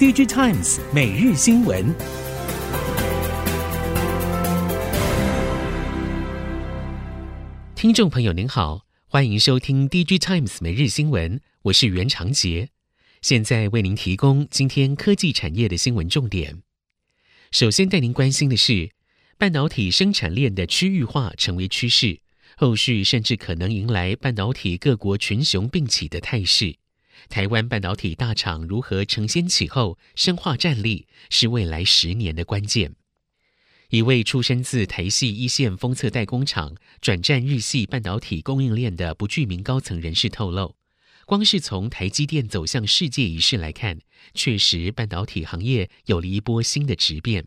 DigiTimes 每日新闻，听众朋友您好，欢迎收听 DigiTimes 每日新闻，我是袁长杰，现在为您提供今天科技产业的新闻重点。首先带您关心的是，半导体生产链的区域化成为趋势，后续甚至可能迎来半导体各国群雄并起的态势。台湾半导体大厂如何承先启后、深化战力，是未来十年的关键。一位出身自台系一线封测代工厂，转战日系半导体供应链的不具名高层人士透露，光是从台积电走向世界一事来看，确实半导体行业有了一波新的质变。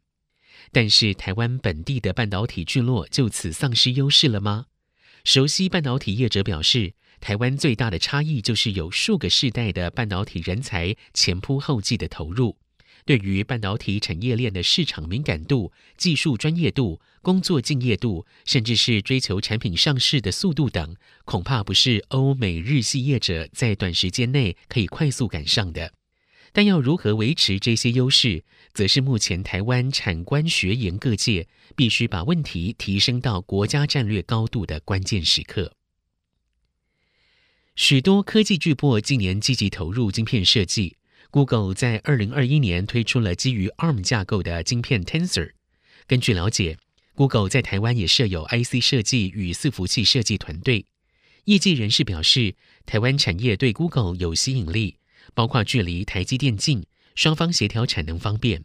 但是，台湾本地的半导体聚落就此丧失优势了吗？熟悉半导体业者表示，台湾最大的差异就是有数个世代的半导体人才前仆后继的投入，对于半导体产业链的市场敏感度、技术专业度、工作敬业度，甚至是追求产品上市的速度等，恐怕不是欧美日系业者在短时间内可以快速赶上的。但要如何维持这些优势，则是目前台湾产官学研各界必须把问题提升到国家战略高度的关键时刻。许多科技巨擘近年积极投入晶片设计。Google 在二零二一年推出了基于 ARM 架构的晶片 Tensor。根据了解，Google 在台湾也设有 IC 设计与伺服器设计团队。业界人士表示，台湾产业对 Google 有吸引力，包括距离台积电近，双方协调产能方便。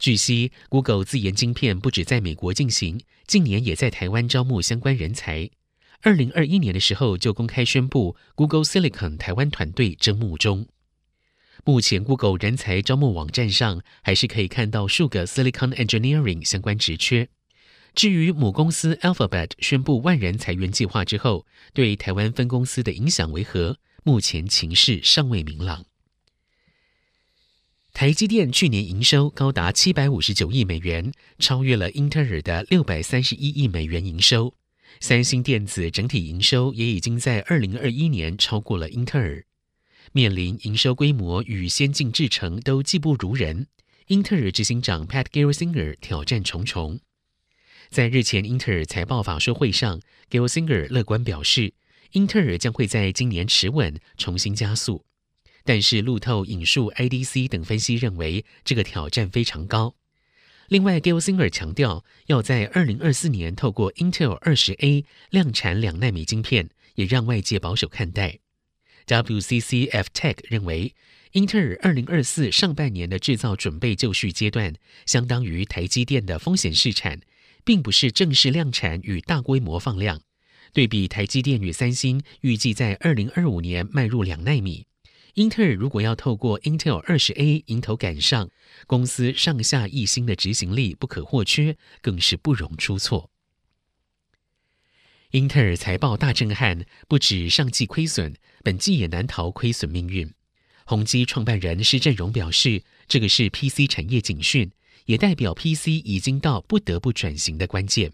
据悉，Google 自研晶片不止在美国进行，近年也在台湾招募相关人才。二零二一年的时候，就公开宣布 Google Silicon 台湾团队征募中。目前 Google 人才招募网站上，还是可以看到数个 Silicon Engineering 相关职缺。至于母公司 Alphabet 宣布万人裁员计划之后，对台湾分公司的影响为何？目前情势尚未明朗。台积电去年营收高达七百五十九亿美元，超越了英特尔的六百三十一亿美元营收。三星电子整体营收也已经在二零二一年超过了英特尔，面临营收规模与先进制程都技不如人，英特尔执行长 Pat Gelsinger 挑战重重。在日前英特尔财报法说会上，Gelsinger 乐观表示，英特尔将会在今年持稳，重新加速。但是路透引述 IDC 等分析认为，这个挑战非常高。另外 g i l s i n g e r 强调，要在二零二四年透过 Intel 二十 A 量产两纳米晶片，也让外界保守看待。WCCF Tech 认为，英特尔二零二四上半年的制造准备就绪阶段，相当于台积电的风险试产，并不是正式量产与大规模放量。对比台积电与三星，预计在二零二五年迈入两纳米。英特尔如果要透过 Intel 二十 A 迎头赶上，公司上下一心的执行力不可或缺，更是不容出错。英特尔财报大震撼，不止上季亏损，本季也难逃亏损命运。宏基创办人施振荣表示，这个是 PC 产业警讯，也代表 PC 已经到不得不转型的关键。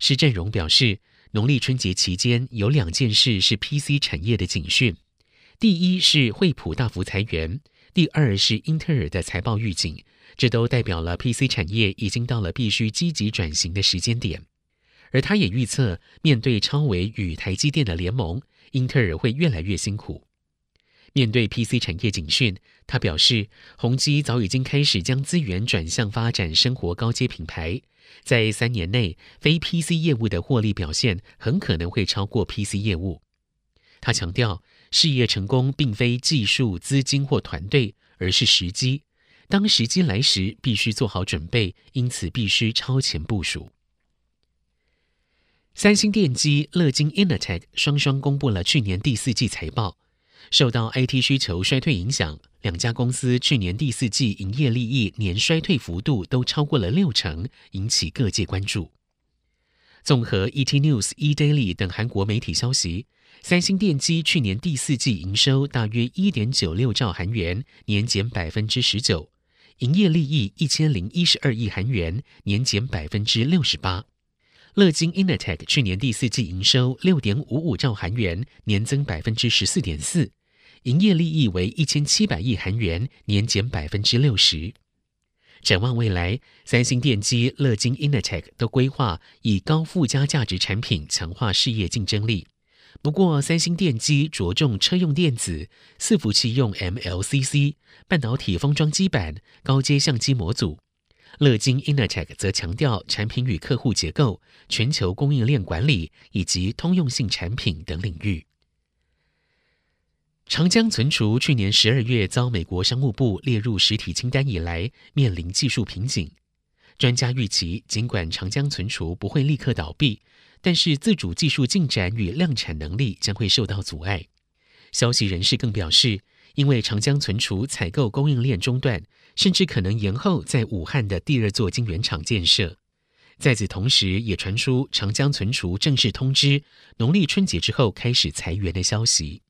施振荣表示，农历春节期间有两件事是 PC 产业的警讯。第一是惠普大幅裁员，第二是英特尔的财报预警，这都代表了 PC 产业已经到了必须积极转型的时间点。而他也预测，面对超微与台积电的联盟，英特尔会越来越辛苦。面对 PC 产业警讯，他表示，宏碁早已经开始将资源转向发展生活高阶品牌，在三年内，非 PC 业务的获利表现很可能会超过 PC 业务。他强调。事业成功并非技术、资金或团队，而是时机。当时机来时，必须做好准备，因此必须超前部署。三星电机、乐金 Innotech 双双公布了去年第四季财报，受到 IT 需求衰退影响，两家公司去年第四季营业利益年衰退幅度都超过了六成，引起各界关注。综合 ET News、eDaily 等韩国媒体消息。三星电机去年第四季营收大约一点九六兆韩元，年减百分之十九；营业利益一千零一十二亿韩元，年减百分之六十八。乐金 Innotech 去年第四季营收六点五五兆韩元，年增百分之十四点四；营业利益为一千七百亿韩元，年减百分之六十。展望未来，三星电机、乐金 Innotech 都规划以高附加价值产品强化事业竞争力。不过，三星电机着重车用电子、伺服器用 MLCC、半导体封装基板、高阶相机模组；乐金 Innotech 则强调产品与客户结构、全球供应链管理以及通用性产品等领域。长江存储去年十二月遭美国商务部列入实体清单以来，面临技术瓶颈。专家预期，尽管长江存储不会立刻倒闭。但是自主技术进展与量产能力将会受到阻碍。消息人士更表示，因为长江存储采购供应链中断，甚至可能延后在武汉的第二座晶圆厂建设。在此同时，也传出长江存储正式通知，农历春节之后开始裁员的消息。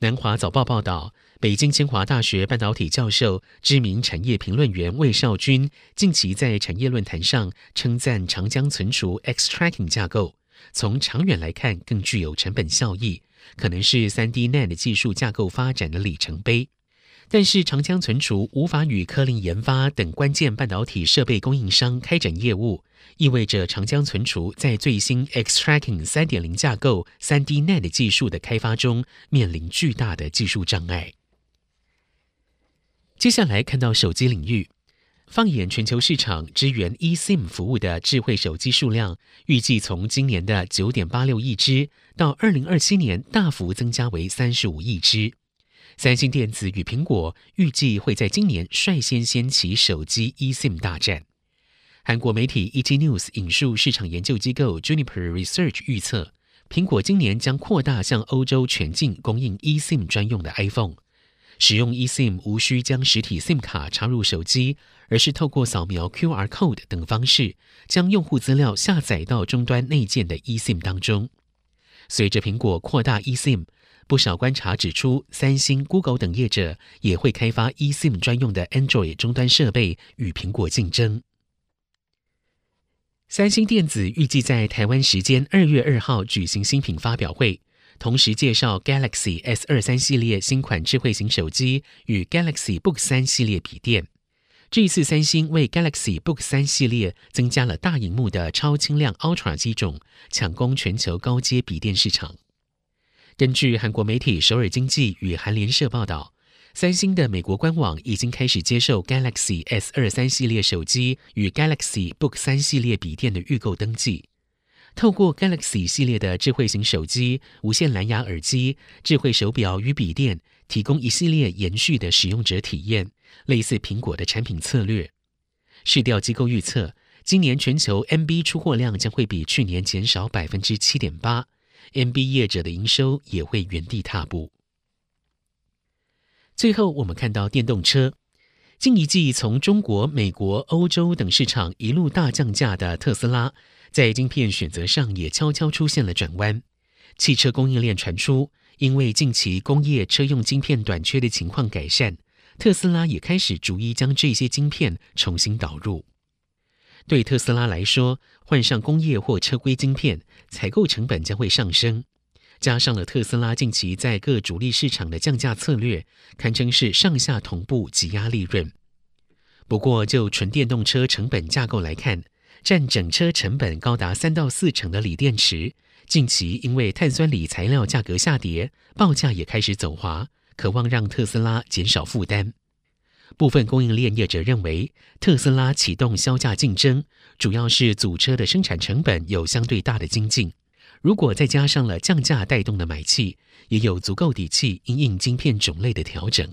南华早报报道，北京清华大学半导体教授、知名产业评论员魏少军近期在产业论坛上称赞长江存储 X Tracking 架构，从长远来看更具有成本效益，可能是 3D NAND 技术架构发展的里程碑。但是长江存储无法与科林研发等关键半导体设备供应商开展业务，意味着长江存储在最新 X Tracking 三点零架构 3D NAND 技术的开发中面临巨大的技术障碍。接下来看到手机领域，放眼全球市场，支援 eSIM 服务的智慧手机数量预计从今年的九点八六亿只，到二零二七年大幅增加为三十五亿只。三星电子与苹果预计会在今年率先掀起手机 eSIM 大战。韩国媒体 ET News 引述市场研究机构 Juniper Research 预测，苹果今年将扩大向欧洲全境供应 eSIM 专用的 iPhone。使用 eSIM 无需将实体 SIM 卡插入手机，而是透过扫描 QR Code 等方式，将用户资料下载到终端内建的 eSIM 当中。随着苹果扩大 eSIM，不少观察指出，三星、Google 等业者也会开发 eSIM 专用的 Android 终端设备与苹果竞争。三星电子预计在台湾时间二月二号举行新品发表会，同时介绍 Galaxy S 二三系列新款智慧型手机与 Galaxy Book 三系列笔电。这一次，三星为 Galaxy Book 三系列增加了大荧幕的超轻量 Ultra 机种，抢攻全球高阶笔电市场。根据韩国媒体首尔经济与韩联社报道，三星的美国官网已经开始接受 Galaxy S 二三系列手机与 Galaxy Book 三系列笔电的预购登记。透过 Galaxy 系列的智慧型手机、无线蓝牙耳机、智慧手表与笔电，提供一系列延续的使用者体验，类似苹果的产品策略。市调机构预测，今年全球 NB 出货量将会比去年减少百分之七点八。NB 业者的营收也会原地踏步。最后，我们看到电动车，近一季从中国、美国、欧洲等市场一路大降价的特斯拉，在晶片选择上也悄悄出现了转弯。汽车供应链传出，因为近期工业车用晶片短缺的情况改善，特斯拉也开始逐一将这些晶片重新导入。对特斯拉来说，换上工业或车规晶片，采购成本将会上升。加上了特斯拉近期在各主力市场的降价策略，堪称是上下同步挤压利润。不过，就纯电动车成本架构来看，占整车成本高达三到四成的锂电池，近期因为碳酸锂材料价格下跌，报价也开始走滑，渴望让特斯拉减少负担。部分供应链业者认为，特斯拉启动销价竞争，主要是组车的生产成本有相对大的精进。如果再加上了降价带动的买气，也有足够底气因应晶片种类的调整。